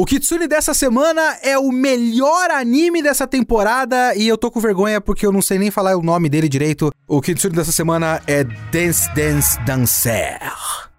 O Kitsune dessa semana é o melhor anime dessa temporada e eu tô com vergonha porque eu não sei nem falar o nome dele direito. O Kitsune dessa semana é Dance Dance Dancer.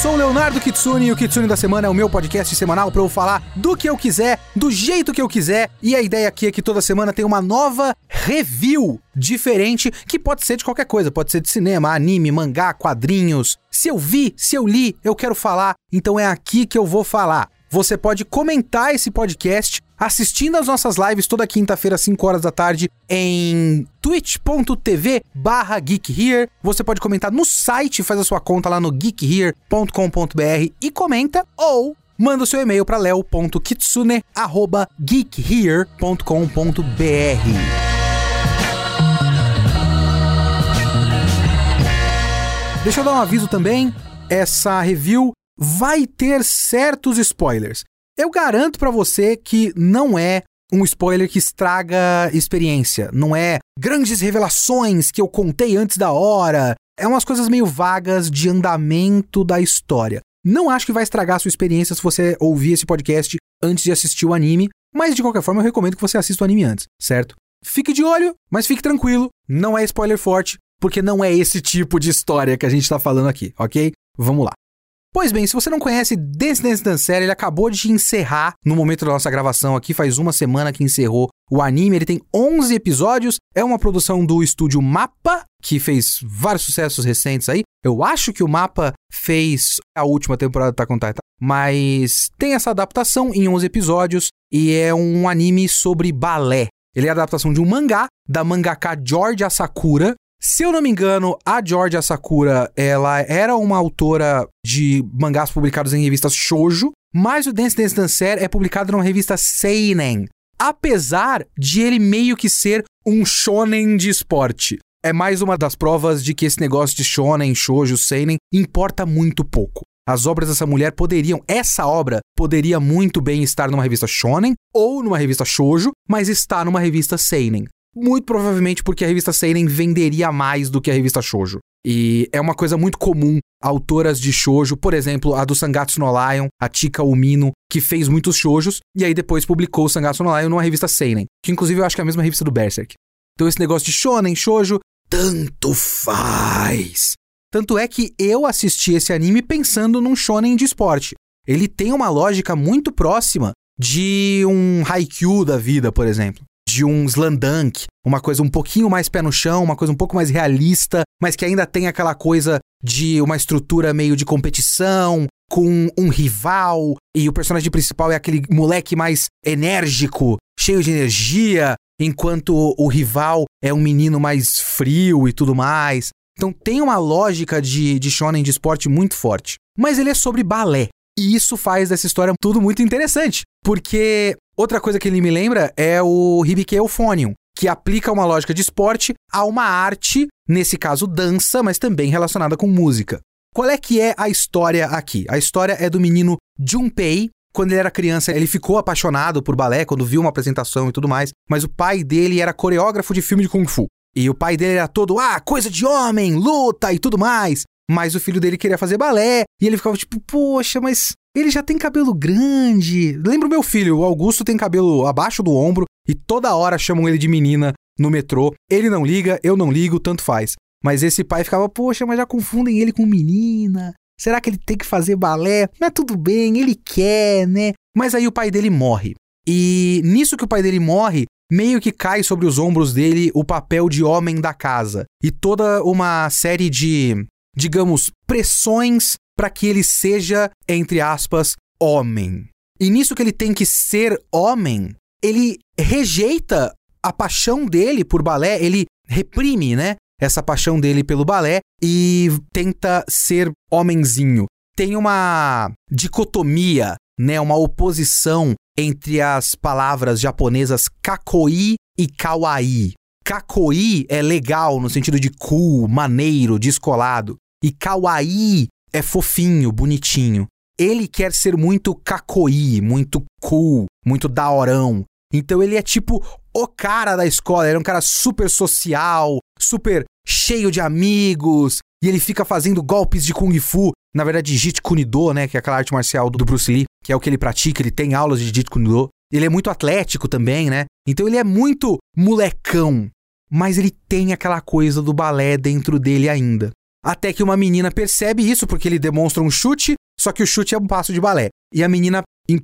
Sou o Leonardo Kitsune e o Kitsune da Semana é o meu podcast semanal para eu falar do que eu quiser, do jeito que eu quiser. E a ideia aqui é que toda semana tem uma nova review diferente, que pode ser de qualquer coisa, pode ser de cinema, anime, mangá, quadrinhos. Se eu vi, se eu li, eu quero falar, então é aqui que eu vou falar. Você pode comentar esse podcast assistindo as nossas lives toda quinta-feira, às 5 horas da tarde, em twitch.tv barra geekhere. Você pode comentar no site, faz a sua conta lá no geekhere.com.br e comenta, ou manda o seu e-mail para leo.kitsune.geekhere.com.br. Deixa eu dar um aviso também. Essa review vai ter certos spoilers. Eu garanto para você que não é um spoiler que estraga experiência, não é grandes revelações que eu contei antes da hora, é umas coisas meio vagas de andamento da história. Não acho que vai estragar a sua experiência se você ouvir esse podcast antes de assistir o anime, mas de qualquer forma eu recomendo que você assista o anime antes, certo? Fique de olho, mas fique tranquilo, não é spoiler forte, porque não é esse tipo de história que a gente tá falando aqui, ok? Vamos lá. Pois bem, se você não conhece Dance Dance ele acabou de encerrar no momento da nossa gravação aqui, faz uma semana que encerrou o anime. Ele tem 11 episódios, é uma produção do estúdio Mapa, que fez vários sucessos recentes aí. Eu acho que o Mapa fez a última temporada do Attack on Titan, mas tem essa adaptação em 11 episódios e é um anime sobre balé. Ele é a adaptação de um mangá da mangaka George Asakura, se eu não me engano, a Georgia Sakura, ela era uma autora de mangás publicados em revistas shoujo, mas o Dance Dance Dancer é publicado numa revista seinen. Apesar de ele meio que ser um shonen de esporte. É mais uma das provas de que esse negócio de shonen, shoujo, seinen importa muito pouco. As obras dessa mulher poderiam, essa obra poderia muito bem estar numa revista shonen ou numa revista shoujo, mas está numa revista seinen muito provavelmente porque a revista Seinen venderia mais do que a revista Shoujo. E é uma coisa muito comum autoras de shoujo, por exemplo, a do Sangatsu no Lion, a Chika Umino, que fez muitos shoujos e aí depois publicou o Sangatsu no Lion numa revista Seinen, que inclusive eu acho que é a mesma revista do Berserk. Então esse negócio de shonen, shoujo, tanto faz. Tanto é que eu assisti esse anime pensando num shonen de esporte. Ele tem uma lógica muito próxima de um Haikyuu da vida, por exemplo de um Slandunk, uma coisa um pouquinho mais pé no chão, uma coisa um pouco mais realista, mas que ainda tem aquela coisa de uma estrutura meio de competição, com um rival, e o personagem principal é aquele moleque mais enérgico, cheio de energia, enquanto o rival é um menino mais frio e tudo mais. Então tem uma lógica de, de shonen de esporte muito forte. Mas ele é sobre balé. E isso faz dessa história tudo muito interessante. Porque outra coisa que ele me lembra é o Hibike Euphonium, que aplica uma lógica de esporte a uma arte, nesse caso dança, mas também relacionada com música. Qual é que é a história aqui? A história é do menino Junpei. Quando ele era criança, ele ficou apaixonado por balé, quando viu uma apresentação e tudo mais, mas o pai dele era coreógrafo de filme de Kung Fu. E o pai dele era todo, ah, coisa de homem, luta e tudo mais. Mas o filho dele queria fazer balé. E ele ficava tipo, poxa, mas ele já tem cabelo grande. Lembra o meu filho, o Augusto tem cabelo abaixo do ombro e toda hora chamam ele de menina no metrô. Ele não liga, eu não ligo, tanto faz. Mas esse pai ficava, poxa, mas já confundem ele com menina. Será que ele tem que fazer balé? Mas tudo bem, ele quer, né? Mas aí o pai dele morre. E nisso que o pai dele morre, meio que cai sobre os ombros dele o papel de homem da casa. E toda uma série de digamos, pressões para que ele seja, entre aspas, homem. E nisso que ele tem que ser homem, ele rejeita a paixão dele por balé, ele reprime, né? Essa paixão dele pelo balé e tenta ser homenzinho. Tem uma dicotomia, né? Uma oposição entre as palavras japonesas kakoi e kawaii. Kakoi é legal no sentido de cool, maneiro, descolado. E kawaii é fofinho, bonitinho. ele quer ser muito cacoí, muito cool, muito daorão. Então ele é tipo o cara da escola, ele é um cara super social, super cheio de amigos, e ele fica fazendo golpes de Kung Fu, na verdade Jeet Kune Do, né, que é aquela arte marcial do Bruce Lee, que é o que ele pratica, ele tem aulas de Jeet Kune Do. Ele é muito atlético também, né? Então ele é muito molecão, mas ele tem aquela coisa do balé dentro dele ainda. Até que uma menina percebe isso porque ele demonstra um chute, só que o chute é um passo de balé. E a menina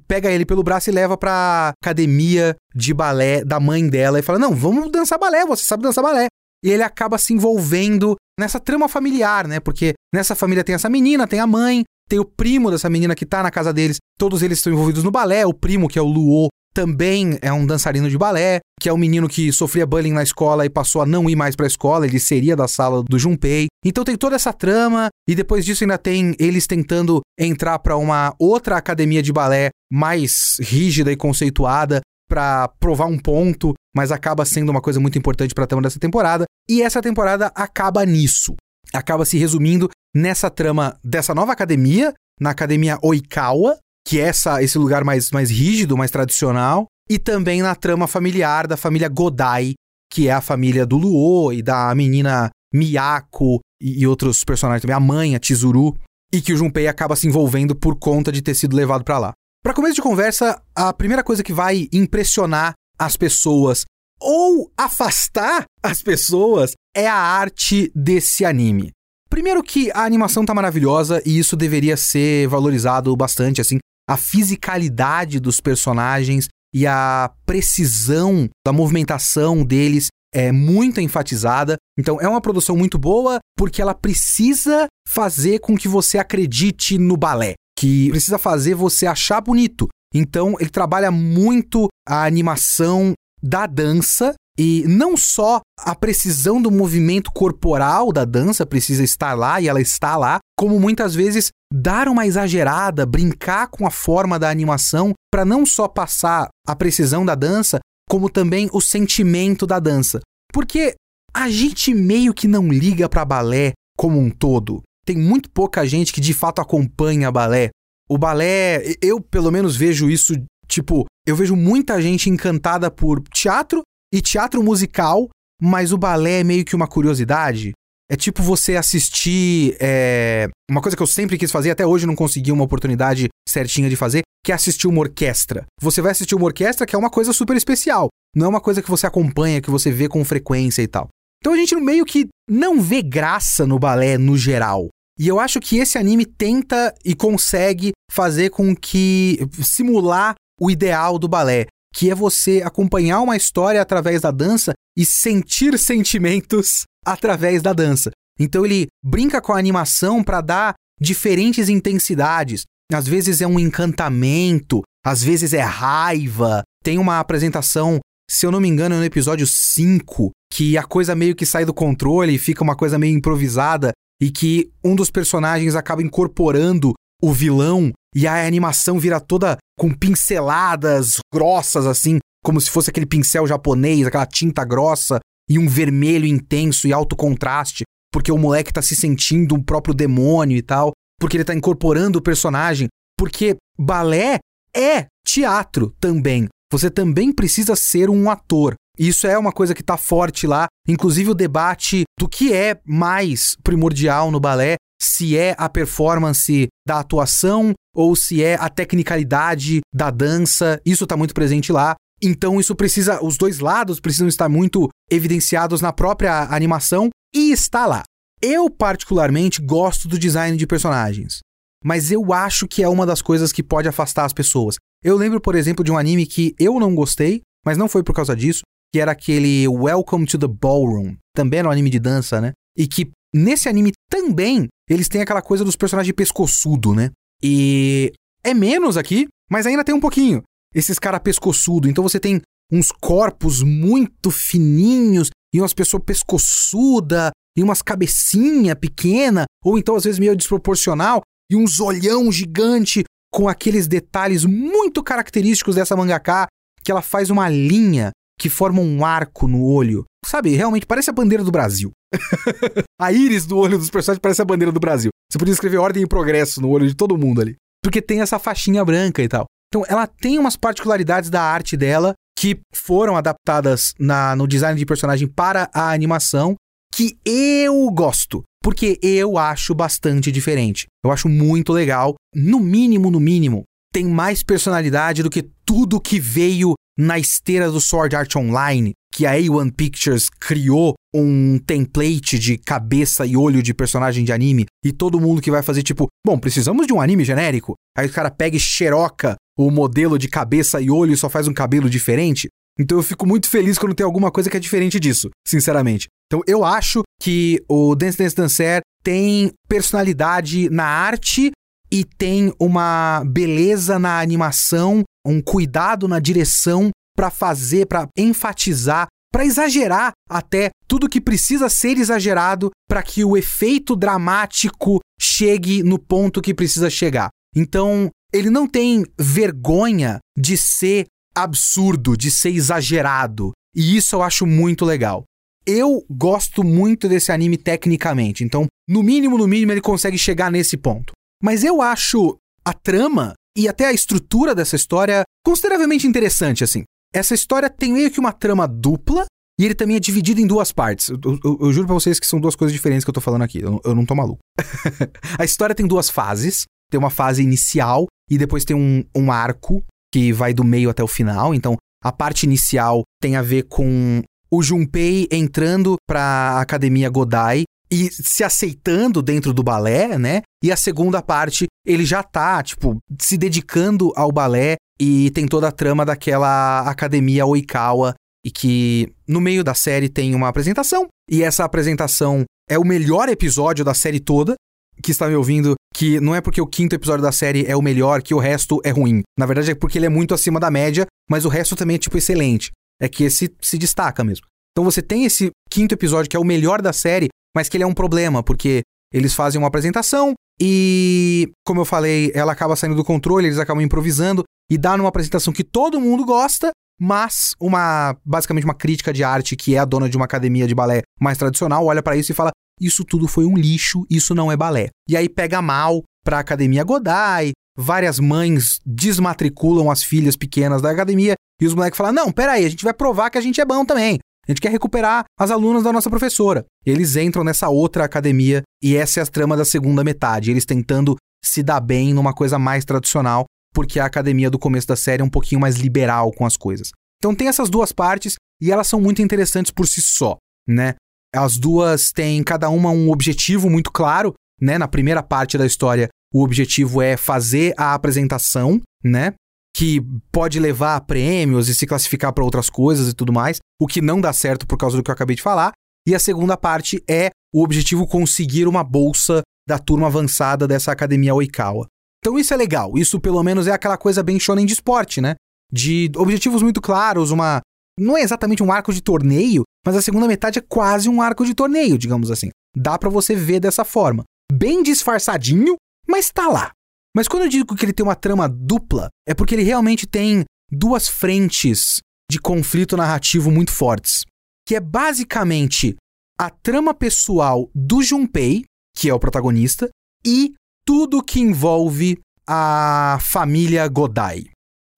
pega ele pelo braço e leva pra academia de balé da mãe dela e fala: Não, vamos dançar balé, você sabe dançar balé. E ele acaba se envolvendo nessa trama familiar, né? Porque nessa família tem essa menina, tem a mãe, tem o primo dessa menina que tá na casa deles. Todos eles estão envolvidos no balé. O primo, que é o Luo, também é um dançarino de balé, que é um menino que sofria bullying na escola e passou a não ir mais para a escola, ele seria da sala do Junpei. Então tem toda essa trama e depois disso ainda tem eles tentando entrar para uma outra academia de balé mais rígida e conceituada para provar um ponto, mas acaba sendo uma coisa muito importante para a trama dessa temporada. E essa temporada acaba nisso. Acaba se resumindo nessa trama dessa nova academia, na academia Oikawa, que é essa, esse lugar mais, mais rígido, mais tradicional, e também na trama familiar da família Godai, que é a família do Luo e da menina Miyako e, e outros personagens também, a mãe, a Chizuru, e que o Junpei acaba se envolvendo por conta de ter sido levado para lá. Para começo de conversa, a primeira coisa que vai impressionar as pessoas ou afastar as pessoas é a arte desse anime. Primeiro que a animação tá maravilhosa e isso deveria ser valorizado bastante, assim, a fisicalidade dos personagens e a precisão da movimentação deles é muito enfatizada. Então é uma produção muito boa porque ela precisa fazer com que você acredite no balé, que precisa fazer você achar bonito. Então ele trabalha muito a animação da dança e não só a precisão do movimento corporal da dança precisa estar lá e ela está lá, como muitas vezes dar uma exagerada, brincar com a forma da animação para não só passar a precisão da dança, como também o sentimento da dança. Porque a gente meio que não liga para balé como um todo. Tem muito pouca gente que de fato acompanha balé. O balé, eu pelo menos vejo isso, tipo, eu vejo muita gente encantada por teatro e teatro musical, mas o balé é meio que uma curiosidade. É tipo você assistir. É... Uma coisa que eu sempre quis fazer, até hoje não consegui uma oportunidade certinha de fazer, que é assistir uma orquestra. Você vai assistir uma orquestra que é uma coisa super especial. Não é uma coisa que você acompanha, que você vê com frequência e tal. Então a gente meio que não vê graça no balé no geral. E eu acho que esse anime tenta e consegue fazer com que. simular o ideal do balé que é você acompanhar uma história através da dança e sentir sentimentos através da dança. Então ele brinca com a animação para dar diferentes intensidades. Às vezes é um encantamento, às vezes é raiva. Tem uma apresentação, se eu não me engano, no episódio 5, que a coisa meio que sai do controle e fica uma coisa meio improvisada e que um dos personagens acaba incorporando o vilão e a animação vira toda com pinceladas grossas assim, como se fosse aquele pincel japonês, aquela tinta grossa e um vermelho intenso e alto contraste, porque o moleque tá se sentindo um próprio demônio e tal, porque ele tá incorporando o personagem, porque balé é teatro também. Você também precisa ser um ator. Isso é uma coisa que tá forte lá, inclusive o debate do que é mais primordial no balé se é a performance da atuação ou se é a tecnicalidade da dança. Isso está muito presente lá. Então isso precisa, os dois lados precisam estar muito evidenciados na própria animação e está lá. Eu particularmente gosto do design de personagens, mas eu acho que é uma das coisas que pode afastar as pessoas. Eu lembro, por exemplo, de um anime que eu não gostei, mas não foi por causa disso, que era aquele Welcome to the Ballroom. Também era um anime de dança, né? E que nesse anime também eles têm aquela coisa dos personagens pescoçudo, né? E é menos aqui, mas ainda tem um pouquinho. Esses cara pescoçudo. Então você tem uns corpos muito fininhos e umas pessoas pescoçuda e umas cabecinha pequena, ou então às vezes meio desproporcional e uns olhão gigante com aqueles detalhes muito característicos dessa mangaká, que ela faz uma linha que forma um arco no olho. Sabe, realmente parece a bandeira do Brasil. a íris do olho dos personagens parece a bandeira do Brasil. Você podia escrever ordem e progresso no olho de todo mundo ali. porque tem essa faixinha branca e tal. Então ela tem umas particularidades da arte dela que foram adaptadas na, no design de personagem para a animação que eu gosto, porque eu acho bastante diferente. Eu acho muito legal, no mínimo, no mínimo, tem mais personalidade do que tudo que veio na esteira do Sword Art Online, que a A1 Pictures criou um template de cabeça e olho de personagem de anime, e todo mundo que vai fazer tipo, bom, precisamos de um anime genérico. Aí o cara pega e xeroca o modelo de cabeça e olho só faz um cabelo diferente. Então eu fico muito feliz quando tem alguma coisa que é diferente disso, sinceramente. Então eu acho que o Dance Dance Dancer tem personalidade na arte e tem uma beleza na animação, um cuidado na direção para fazer, para enfatizar, para exagerar até tudo que precisa ser exagerado para que o efeito dramático chegue no ponto que precisa chegar. Então, ele não tem vergonha de ser absurdo, de ser exagerado. E isso eu acho muito legal. Eu gosto muito desse anime tecnicamente, então, no mínimo, no mínimo, ele consegue chegar nesse ponto. Mas eu acho a trama e até a estrutura dessa história consideravelmente interessante, assim. Essa história tem meio que uma trama dupla e ele também é dividido em duas partes. Eu, eu, eu juro pra vocês que são duas coisas diferentes que eu tô falando aqui. Eu, eu não tô maluco. a história tem duas fases. Tem uma fase inicial e depois tem um, um arco que vai do meio até o final. Então, a parte inicial tem a ver com o Junpei entrando pra academia Godai e se aceitando dentro do balé, né? E a segunda parte, ele já tá, tipo, se dedicando ao balé e tem toda a trama daquela academia Oikawa e que no meio da série tem uma apresentação e essa apresentação é o melhor episódio da série toda que está me ouvindo que não é porque o quinto episódio da série é o melhor que o resto é ruim. Na verdade é porque ele é muito acima da média, mas o resto também é tipo excelente. É que esse se destaca mesmo. Então você tem esse quinto episódio que é o melhor da série, mas que ele é um problema, porque eles fazem uma apresentação e, como eu falei, ela acaba saindo do controle, eles acabam improvisando e dá numa apresentação que todo mundo gosta, mas uma basicamente uma crítica de arte que é a dona de uma academia de balé mais tradicional olha para isso e fala: isso tudo foi um lixo, isso não é balé. E aí pega mal pra academia Godai, várias mães desmatriculam as filhas pequenas da academia e os moleques falam: não, peraí, a gente vai provar que a gente é bom também. A gente quer recuperar as alunas da nossa professora. Eles entram nessa outra academia e essa é a trama da segunda metade. Eles tentando se dar bem numa coisa mais tradicional, porque a academia do começo da série é um pouquinho mais liberal com as coisas. Então tem essas duas partes e elas são muito interessantes por si só, né? As duas têm cada uma um objetivo muito claro, né? Na primeira parte da história, o objetivo é fazer a apresentação, né? Que pode levar a prêmios e se classificar para outras coisas e tudo mais, o que não dá certo por causa do que eu acabei de falar. E a segunda parte é o objetivo conseguir uma bolsa da turma avançada dessa academia Oikawa. Então isso é legal, isso pelo menos é aquela coisa bem shonen de esporte, né? De objetivos muito claros, uma não é exatamente um arco de torneio, mas a segunda metade é quase um arco de torneio, digamos assim. Dá para você ver dessa forma. Bem disfarçadinho, mas tá lá. Mas quando eu digo que ele tem uma trama dupla, é porque ele realmente tem duas frentes de conflito narrativo muito fortes, que é basicamente a trama pessoal do Junpei, que é o protagonista, e tudo que envolve a família Godai,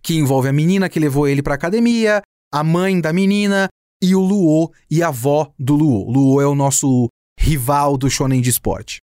que envolve a menina que levou ele para academia, a mãe da menina e o Luo e a avó do Luo. Luo é o nosso rival do shonen de esporte.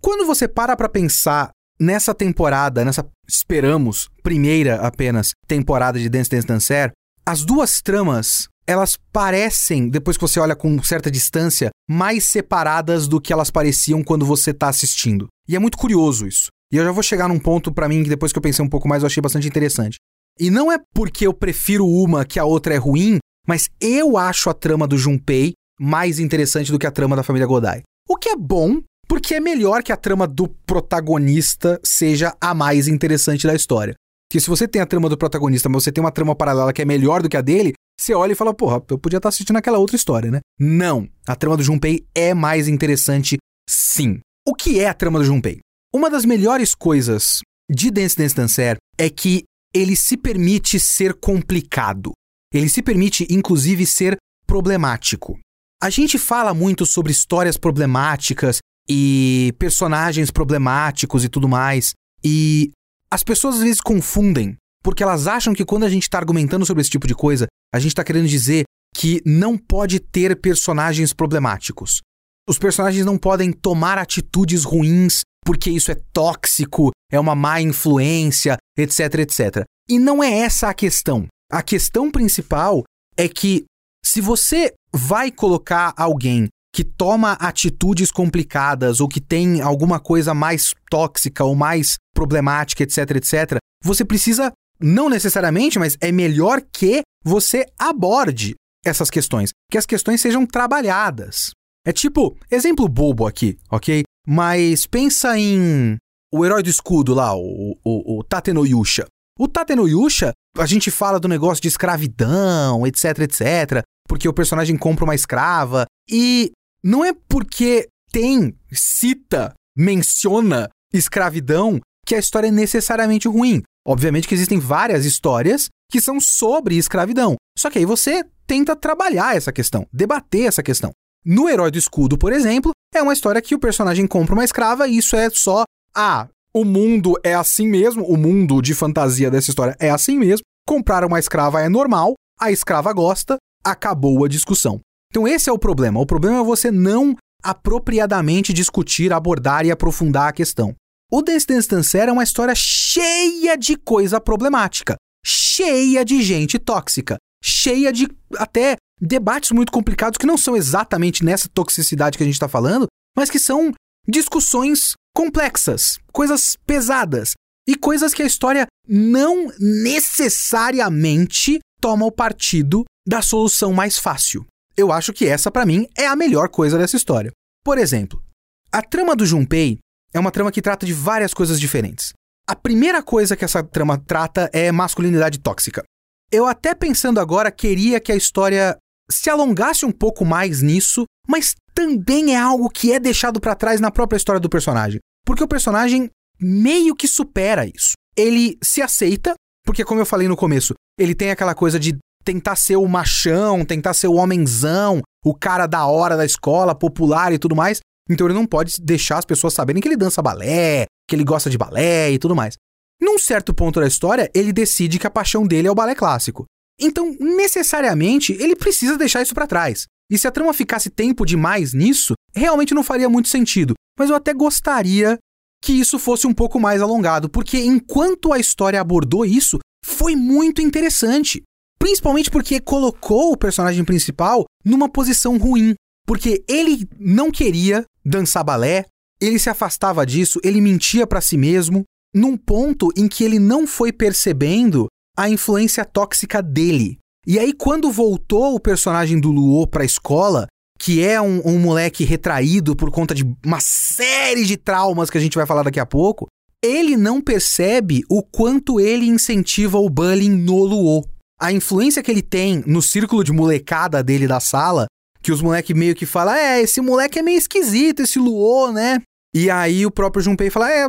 Quando você para para pensar nessa temporada, nessa esperamos primeira apenas temporada de Dance Dance Dancer, as duas tramas elas parecem, depois que você olha com certa distância, mais separadas do que elas pareciam quando você está assistindo. E é muito curioso isso. E eu já vou chegar num ponto para mim que depois que eu pensei um pouco mais eu achei bastante interessante. E não é porque eu prefiro uma que a outra é ruim, mas eu acho a trama do Junpei mais interessante do que a trama da família Godai. O que é bom, porque é melhor que a trama do protagonista seja a mais interessante da história. Que se você tem a trama do protagonista, mas você tem uma trama paralela que é melhor do que a dele, você olha e fala, porra, eu podia estar assistindo aquela outra história, né? Não. A trama do Junpei é mais interessante, sim. O que é a trama do Junpei? Uma das melhores coisas de Dance Dance Dancer é que ele se permite ser complicado. Ele se permite, inclusive, ser problemático. A gente fala muito sobre histórias problemáticas e personagens problemáticos e tudo mais. E as pessoas às vezes confundem, porque elas acham que quando a gente está argumentando sobre esse tipo de coisa, a gente está querendo dizer que não pode ter personagens problemáticos. Os personagens não podem tomar atitudes ruins porque isso é tóxico, é uma má influência, etc, etc. E não é essa a questão. A questão principal é que se você vai colocar alguém que toma atitudes complicadas ou que tem alguma coisa mais tóxica ou mais problemática, etc, etc, você precisa, não necessariamente, mas é melhor que você aborde essas questões, que as questões sejam trabalhadas. É tipo, exemplo bobo aqui, ok? Mas pensa em o herói do escudo lá, o, o, o Tatenoyusha. O Tatenoyusha, a gente fala do negócio de escravidão, etc, etc, porque o personagem compra uma escrava e não é porque tem, cita, menciona escravidão que a história é necessariamente ruim. Obviamente que existem várias histórias que são sobre escravidão. Só que aí você tenta trabalhar essa questão, debater essa questão. No Herói do Escudo, por exemplo, é uma história que o personagem compra uma escrava e isso é só ah, o mundo é assim mesmo, o mundo de fantasia dessa história é assim mesmo. Comprar uma escrava é normal, a escrava gosta, acabou a discussão. Então esse é o problema. O problema é você não apropriadamente discutir, abordar e aprofundar a questão. O Dance Dance Dancer é uma história cheia de coisa problemática, cheia de gente tóxica, cheia de até debates muito complicados que não são exatamente nessa toxicidade que a gente está falando, mas que são discussões complexas, coisas pesadas e coisas que a história não necessariamente toma o partido da solução mais fácil. Eu acho que essa, para mim, é a melhor coisa dessa história. Por exemplo, a trama do Junpei é uma trama que trata de várias coisas diferentes. A primeira coisa que essa trama trata é masculinidade tóxica. Eu até pensando agora queria que a história se alongasse um pouco mais nisso, mas também é algo que é deixado para trás na própria história do personagem. Porque o personagem meio que supera isso. Ele se aceita, porque como eu falei no começo, ele tem aquela coisa de tentar ser o machão, tentar ser o homenzão, o cara da hora da escola, popular e tudo mais. Então ele não pode deixar as pessoas saberem que ele dança balé, que ele gosta de balé e tudo mais. Num certo ponto da história, ele decide que a paixão dele é o balé clássico. Então, necessariamente, ele precisa deixar isso para trás. E se a trama ficasse tempo demais nisso, realmente não faria muito sentido. Mas eu até gostaria que isso fosse um pouco mais alongado, porque enquanto a história abordou isso, foi muito interessante. Principalmente porque colocou o personagem principal numa posição ruim. Porque ele não queria dançar balé, ele se afastava disso, ele mentia para si mesmo, num ponto em que ele não foi percebendo a influência tóxica dele. E aí, quando voltou o personagem do Luo pra escola, que é um, um, moleque retraído por conta de uma série de traumas que a gente vai falar daqui a pouco, ele não percebe o quanto ele incentiva o bullying no Luo. A influência que ele tem no círculo de molecada dele da sala, que os moleques meio que falam, é, esse moleque é meio esquisito, esse Luo, né? E aí o próprio Junpei fala, é,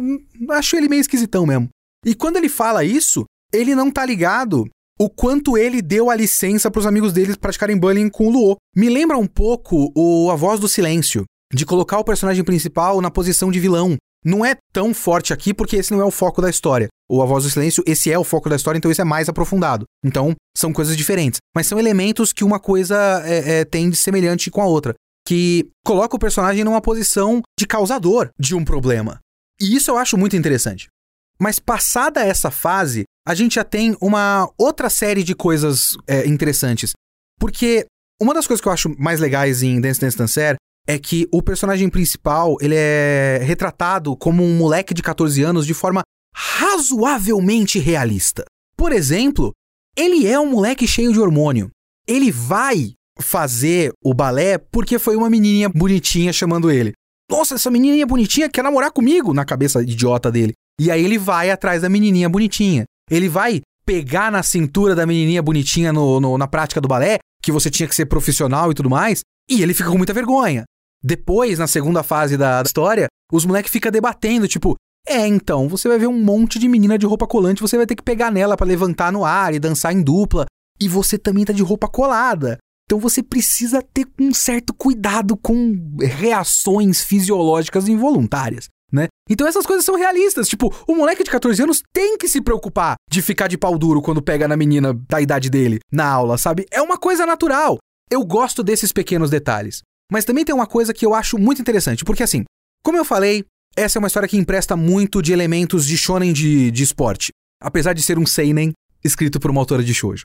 acho ele meio esquisitão mesmo. E quando ele fala isso, ele não tá ligado o quanto ele deu a licença para os amigos deles praticarem bullying com o Luo. Me lembra um pouco o A Voz do Silêncio, de colocar o personagem principal na posição de vilão. Não é tão forte aqui porque esse não é o foco da história. O A Voz do Silêncio, esse é o foco da história, então esse é mais aprofundado. Então, são coisas diferentes. Mas são elementos que uma coisa é, é, tem de semelhante com a outra. Que coloca o personagem numa posição de causador de um problema. E isso eu acho muito interessante. Mas passada essa fase, a gente já tem uma outra série de coisas é, interessantes. Porque uma das coisas que eu acho mais legais em Dance Dance Dancer é que o personagem principal, ele é retratado como um moleque de 14 anos de forma razoavelmente realista. Por exemplo, ele é um moleque cheio de hormônio. Ele vai fazer o balé porque foi uma menininha bonitinha chamando ele. Nossa, essa menininha bonitinha quer namorar comigo, na cabeça idiota dele. E aí ele vai atrás da menininha bonitinha. Ele vai pegar na cintura da menininha bonitinha no, no, na prática do balé, que você tinha que ser profissional e tudo mais, e ele fica com muita vergonha. Depois, na segunda fase da, da história, os moleques ficam debatendo, tipo, é, então, você vai ver um monte de menina de roupa colante, você vai ter que pegar nela para levantar no ar e dançar em dupla, e você também tá de roupa colada. Então você precisa ter um certo cuidado com reações fisiológicas involuntárias. Né? Então essas coisas são realistas. Tipo, o moleque de 14 anos tem que se preocupar de ficar de pau duro quando pega na menina da idade dele na aula, sabe? É uma coisa natural. Eu gosto desses pequenos detalhes. Mas também tem uma coisa que eu acho muito interessante, porque assim, como eu falei, essa é uma história que empresta muito de elementos de shonen de, de esporte, apesar de ser um seinen escrito por uma autora de shoujo.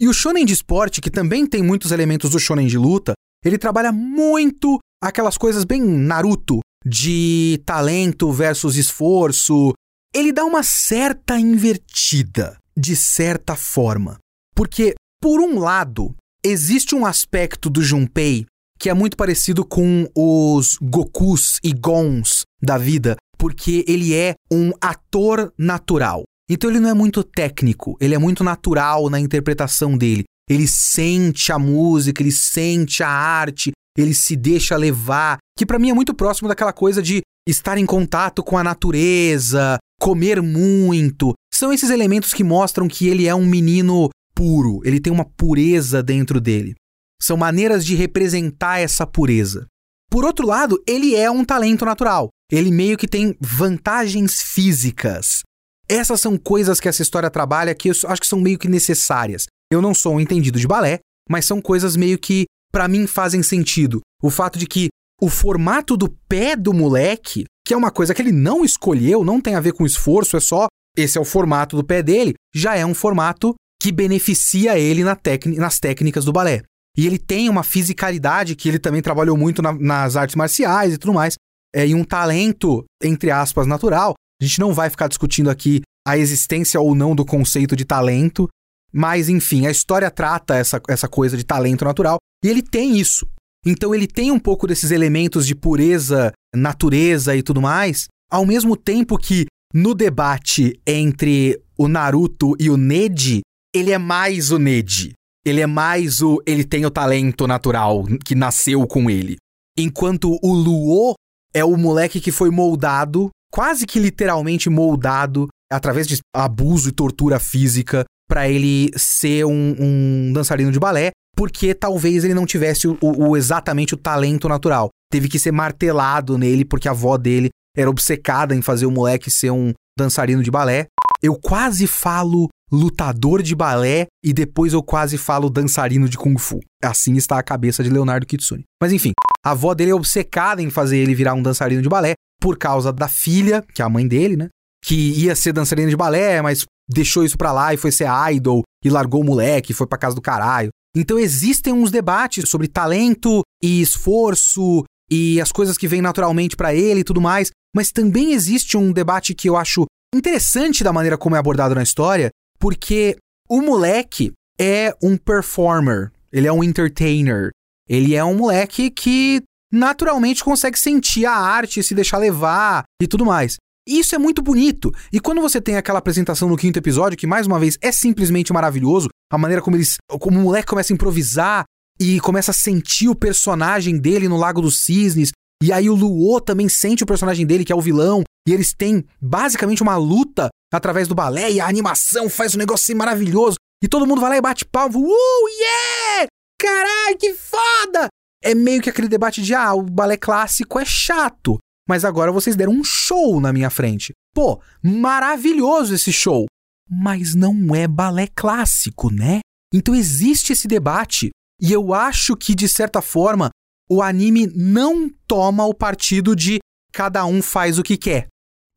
E o shonen de esporte, que também tem muitos elementos do shonen de luta, ele trabalha muito aquelas coisas bem Naruto, de talento versus esforço. Ele dá uma certa invertida, de certa forma. Porque, por um lado, existe um aspecto do Junpei que é muito parecido com os Gokus e Gons da vida, porque ele é um ator natural. Então ele não é muito técnico, ele é muito natural na interpretação dele. Ele sente a música, ele sente a arte, ele se deixa levar, que para mim é muito próximo daquela coisa de estar em contato com a natureza, comer muito. São esses elementos que mostram que ele é um menino puro, ele tem uma pureza dentro dele. São maneiras de representar essa pureza. Por outro lado, ele é um talento natural. Ele meio que tem vantagens físicas. Essas são coisas que essa história trabalha que eu acho que são meio que necessárias. Eu não sou um entendido de balé, mas são coisas meio que, para mim, fazem sentido. O fato de que o formato do pé do moleque, que é uma coisa que ele não escolheu, não tem a ver com esforço, é só esse é o formato do pé dele, já é um formato que beneficia ele na nas técnicas do balé. E ele tem uma fisicalidade que ele também trabalhou muito na, nas artes marciais e tudo mais, é, e um talento, entre aspas, natural. A gente não vai ficar discutindo aqui a existência ou não do conceito de talento, mas enfim, a história trata essa, essa coisa de talento natural e ele tem isso. Então ele tem um pouco desses elementos de pureza, natureza e tudo mais, ao mesmo tempo que no debate entre o Naruto e o Neji, ele é mais o Neji. Ele é mais o. Ele tem o talento natural que nasceu com ele. Enquanto o Luo é o moleque que foi moldado quase que literalmente moldado através de abuso e tortura física para ele ser um, um, dançarino de balé, porque talvez ele não tivesse o, o, exatamente o talento natural. Teve que ser martelado nele porque a avó dele era obcecada em fazer o moleque ser um dançarino de balé. Eu quase falo lutador de balé e depois eu quase falo dançarino de kung fu. Assim está a cabeça de Leonardo Kitsune. Mas enfim, a avó dele é obcecada em fazer ele virar um dançarino de balé por causa da filha, que é a mãe dele, né? Que ia ser dançarina de balé, mas deixou isso pra lá e foi ser idol e largou o moleque, foi pra casa do caralho. Então existem uns debates sobre talento e esforço e as coisas que vêm naturalmente para ele e tudo mais, mas também existe um debate que eu acho interessante da maneira como é abordado na história, porque o moleque é um performer, ele é um entertainer, ele é um moleque que naturalmente consegue sentir a arte, se deixar levar e tudo mais. Isso é muito bonito. E quando você tem aquela apresentação no quinto episódio, que mais uma vez é simplesmente maravilhoso, a maneira como eles. como o moleque começa a improvisar e começa a sentir o personagem dele no Lago dos Cisnes. E aí o Luo também sente o personagem dele, que é o vilão. E eles têm basicamente uma luta através do balé e a animação faz um negócio assim maravilhoso. E todo mundo vai lá e bate palma. Uh, yeah! Caralho, que foda! é meio que aquele debate de ah, o balé clássico é chato, mas agora vocês deram um show na minha frente. Pô, maravilhoso esse show. Mas não é balé clássico, né? Então existe esse debate e eu acho que de certa forma o anime não toma o partido de cada um faz o que quer.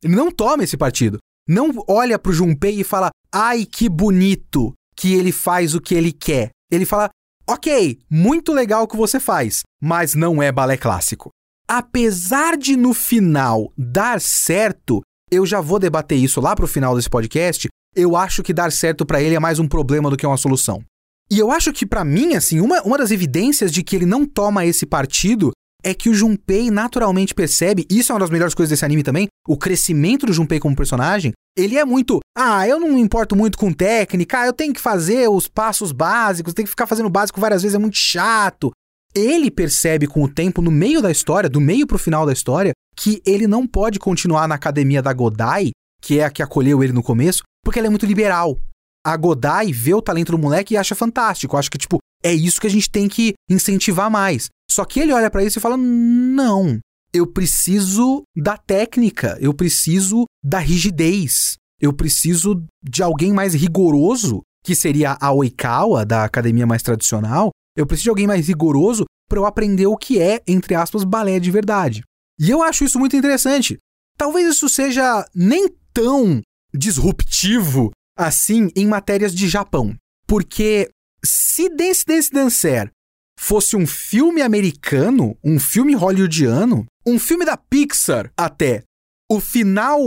Ele não toma esse partido. Não olha pro Junpei e fala: "Ai, que bonito que ele faz o que ele quer". Ele fala: Ok, muito legal o que você faz, mas não é balé clássico. Apesar de no final dar certo, eu já vou debater isso lá pro final desse podcast. Eu acho que dar certo para ele é mais um problema do que uma solução. E eu acho que para mim, assim, uma, uma das evidências de que ele não toma esse partido é que o Junpei naturalmente percebe, isso é uma das melhores coisas desse anime também, o crescimento do Junpei como personagem. Ele é muito, ah, eu não importo muito com técnica, eu tenho que fazer os passos básicos, tenho que ficar fazendo o básico várias vezes, é muito chato. Ele percebe com o tempo, no meio da história, do meio pro final da história, que ele não pode continuar na academia da Godai, que é a que acolheu ele no começo, porque ela é muito liberal. A Godai vê o talento do moleque e acha fantástico. Acho que, tipo, é isso que a gente tem que incentivar mais. Só que ele olha para isso e fala: não, eu preciso da técnica, eu preciso da rigidez, eu preciso de alguém mais rigoroso, que seria a Oikawa, da academia mais tradicional. Eu preciso de alguém mais rigoroso para eu aprender o que é, entre aspas, balé de verdade. E eu acho isso muito interessante. Talvez isso seja nem tão disruptivo assim em matérias de Japão. Porque se Dance Dance Dancer fosse um filme americano, um filme hollywoodiano, um filme da Pixar até, o final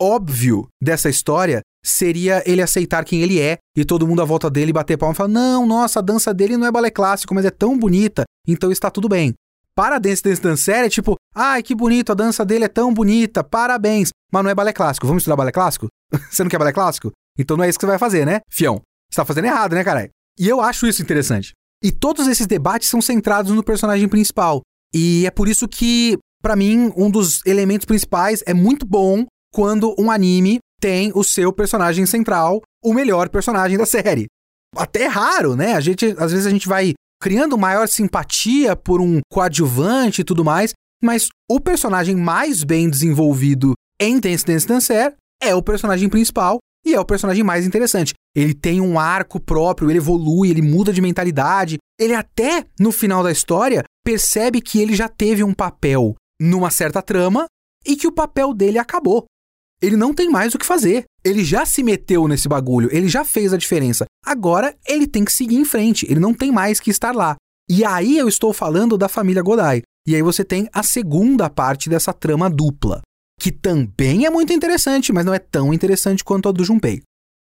óbvio dessa história seria ele aceitar quem ele é e todo mundo à volta dele bater palma e falar: Não, nossa, a dança dele não é balé clássico, mas é tão bonita, então está tudo bem. Para Dance Dance Dancer é tipo: Ai, que bonito, a dança dele é tão bonita, parabéns, mas não é balé clássico. Vamos estudar balé clássico? você não quer balé clássico? Então não é isso que você vai fazer, né, fião? Você tá fazendo errado, né, caralho? E eu acho isso interessante. E todos esses debates são centrados no personagem principal. E é por isso que, para mim, um dos elementos principais é muito bom quando um anime tem o seu personagem central, o melhor personagem da série. Até é raro, né? A gente, às vezes a gente vai criando maior simpatia por um coadjuvante e tudo mais, mas o personagem mais bem desenvolvido em Dance Dance Dancer é o personagem principal e é o personagem mais interessante. Ele tem um arco próprio, ele evolui, ele muda de mentalidade. Ele até, no final da história, percebe que ele já teve um papel numa certa trama e que o papel dele acabou. Ele não tem mais o que fazer. Ele já se meteu nesse bagulho, ele já fez a diferença. Agora ele tem que seguir em frente, ele não tem mais que estar lá. E aí eu estou falando da família Godai. E aí você tem a segunda parte dessa trama dupla, que também é muito interessante, mas não é tão interessante quanto a do Junpei.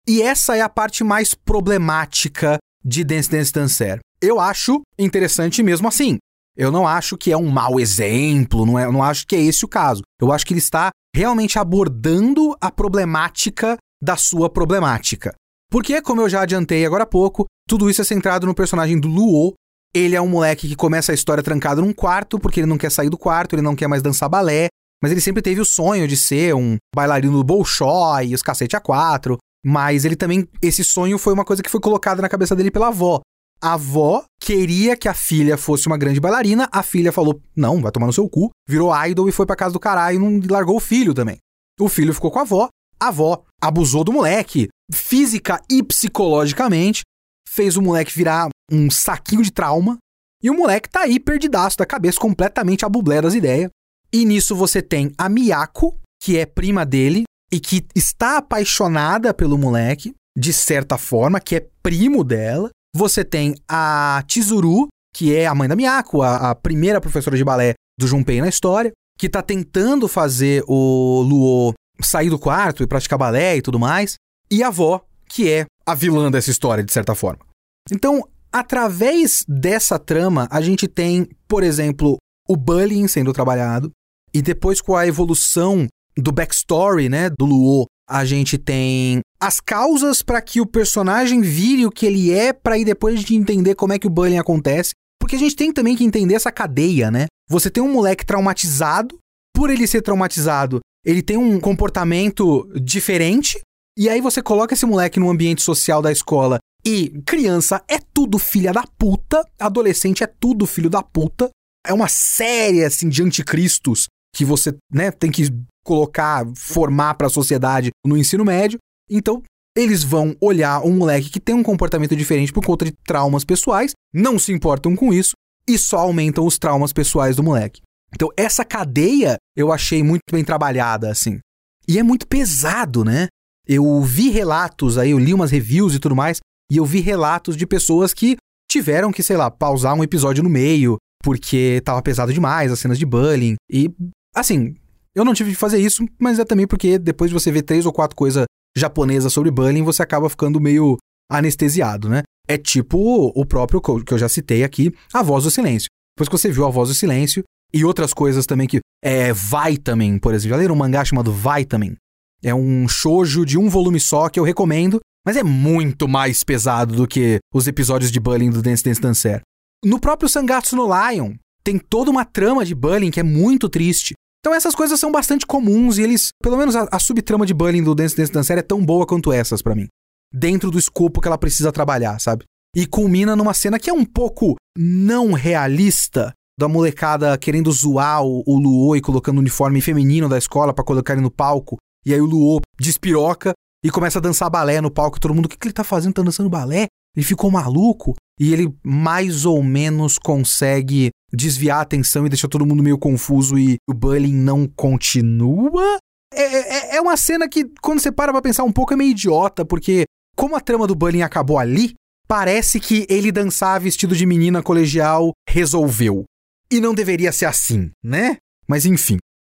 E essa é a parte mais problemática de Dance Dance Dancer. Eu acho interessante mesmo assim. Eu não acho que é um mau exemplo, não, é, eu não acho que é esse o caso. Eu acho que ele está realmente abordando a problemática da sua problemática. Porque, como eu já adiantei agora há pouco, tudo isso é centrado no personagem do Luo. Ele é um moleque que começa a história trancado num quarto, porque ele não quer sair do quarto, ele não quer mais dançar balé, mas ele sempre teve o sonho de ser um bailarino do Bolshoi, os cacete a quatro. Mas ele também. Esse sonho foi uma coisa que foi colocada na cabeça dele pela avó. A avó queria que a filha fosse uma grande bailarina, a filha falou: não, vai tomar no seu cu, virou idol e foi pra casa do caralho e largou o filho também. O filho ficou com a avó, a avó abusou do moleque, física e psicologicamente, fez o moleque virar um saquinho de trauma, e o moleque tá aí perdidaço da cabeça, completamente a bublé das ideias. E nisso você tem a Miyako, que é prima dele e que está apaixonada pelo moleque, de certa forma, que é primo dela. Você tem a Chizuru, que é a mãe da Miyako, a, a primeira professora de balé do Junpei na história, que está tentando fazer o Luo sair do quarto e praticar balé e tudo mais. E a avó, que é a vilã dessa história, de certa forma. Então, através dessa trama, a gente tem, por exemplo, o bullying sendo trabalhado, e depois com a evolução do backstory, né, do Luo, a gente tem as causas para que o personagem vire o que ele é, para ir depois de entender como é que o bullying acontece. Porque a gente tem também que entender essa cadeia, né? Você tem um moleque traumatizado, por ele ser traumatizado, ele tem um comportamento diferente, e aí você coloca esse moleque no ambiente social da escola e criança é tudo filha da puta, adolescente é tudo filho da puta. É uma série assim de anticristos que você, né, tem que colocar, formar para a sociedade no ensino médio. Então, eles vão olhar um moleque que tem um comportamento diferente por conta de traumas pessoais, não se importam com isso e só aumentam os traumas pessoais do moleque. Então, essa cadeia eu achei muito bem trabalhada, assim. E é muito pesado, né? Eu vi relatos aí, eu li umas reviews e tudo mais, e eu vi relatos de pessoas que tiveram que, sei lá, pausar um episódio no meio, porque tava pesado demais as cenas de bullying. E, assim, eu não tive que fazer isso, mas é também porque depois de você ver três ou quatro coisas japonesas sobre bullying, você acaba ficando meio anestesiado, né? É tipo o próprio que eu já citei aqui, A Voz do Silêncio. Depois que você viu A Voz do Silêncio e outras coisas também que... É Vitamin, por exemplo. Já leram um mangá chamado Vitamin? É um shoujo de um volume só que eu recomendo, mas é muito mais pesado do que os episódios de bullying do Dance Dance Dancer. No próprio Sangatsu no Lion, tem toda uma trama de bullying que é muito triste. Então essas coisas são bastante comuns e eles, pelo menos a, a subtrama de bullying do Dance Dance Dancer é tão boa quanto essas para mim. Dentro do escopo que ela precisa trabalhar, sabe? E culmina numa cena que é um pouco não realista, da molecada querendo zoar o, o Luo e colocando o uniforme feminino da escola para colocar ele no palco. E aí o Luo despiroca e começa a dançar balé no palco. Todo mundo, o que, que ele tá fazendo? Tá dançando balé? Ele ficou maluco? E ele mais ou menos consegue desviar a atenção e deixar todo mundo meio confuso e o bullying não continua? É, é, é uma cena que, quando você para pra pensar um pouco, é meio idiota, porque como a trama do bullying acabou ali, parece que ele dançar vestido de menina colegial resolveu. E não deveria ser assim, né? Mas enfim.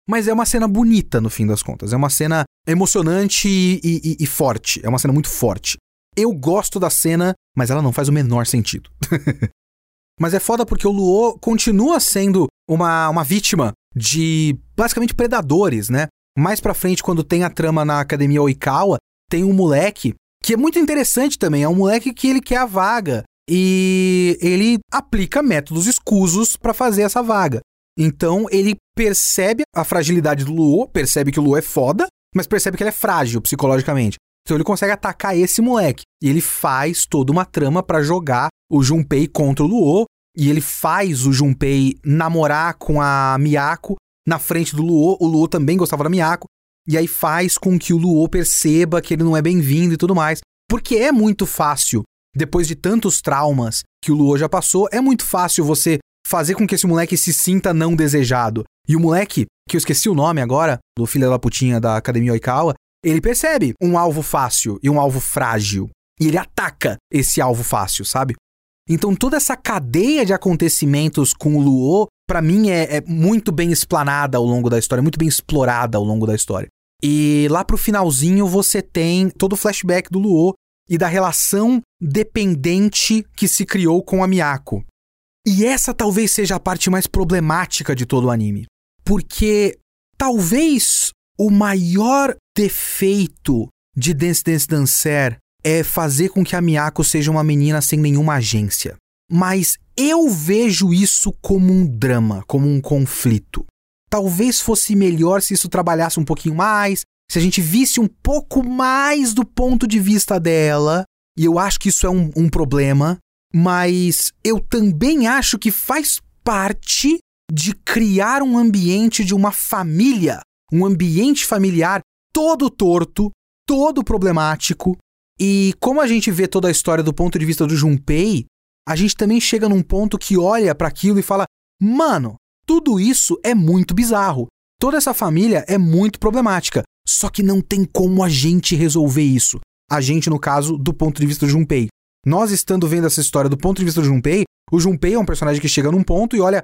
Mas é uma cena bonita, no fim das contas. É uma cena emocionante e, e, e forte. É uma cena muito forte. Eu gosto da cena, mas ela não faz o menor sentido. mas é foda porque o Luo continua sendo uma, uma vítima de basicamente predadores, né? Mais pra frente, quando tem a trama na Academia Oikawa, tem um moleque que é muito interessante também. É um moleque que ele quer a vaga e ele aplica métodos escusos para fazer essa vaga. Então ele percebe a fragilidade do Luo, percebe que o Luo é foda, mas percebe que ele é frágil psicologicamente. Então ele consegue atacar esse moleque. E ele faz toda uma trama para jogar o Junpei contra o Luo. E ele faz o Junpei namorar com a Miyako na frente do Luo. O Luo também gostava da Miyako. E aí faz com que o Luo perceba que ele não é bem-vindo e tudo mais. Porque é muito fácil, depois de tantos traumas que o Luo já passou, é muito fácil você fazer com que esse moleque se sinta não desejado. E o moleque, que eu esqueci o nome agora, do filho da putinha da Academia Oikawa, ele percebe um alvo fácil e um alvo frágil. E ele ataca esse alvo fácil, sabe? Então toda essa cadeia de acontecimentos com o Luo, para mim, é, é, muito bem explanada ao longo da história, muito bem explorada ao longo da história. E lá pro finalzinho você tem todo o flashback do Luo e da relação dependente que se criou com a Miyako. E essa talvez seja a parte mais problemática de todo o anime. Porque talvez o maior defeito de Dance Dance Dancer é fazer com que a Miyako seja uma menina sem nenhuma agência. Mas eu vejo isso como um drama, como um conflito. Talvez fosse melhor se isso trabalhasse um pouquinho mais, se a gente visse um pouco mais do ponto de vista dela, e eu acho que isso é um, um problema, mas eu também acho que faz parte de criar um ambiente de uma família, um ambiente familiar todo torto, todo problemático. E como a gente vê toda a história do ponto de vista do Junpei, a gente também chega num ponto que olha para aquilo e fala: "Mano, tudo isso é muito bizarro. Toda essa família é muito problemática, só que não tem como a gente resolver isso. A gente, no caso, do ponto de vista do Junpei. Nós estando vendo essa história do ponto de vista do Junpei, o Junpei é um personagem que chega num ponto e olha,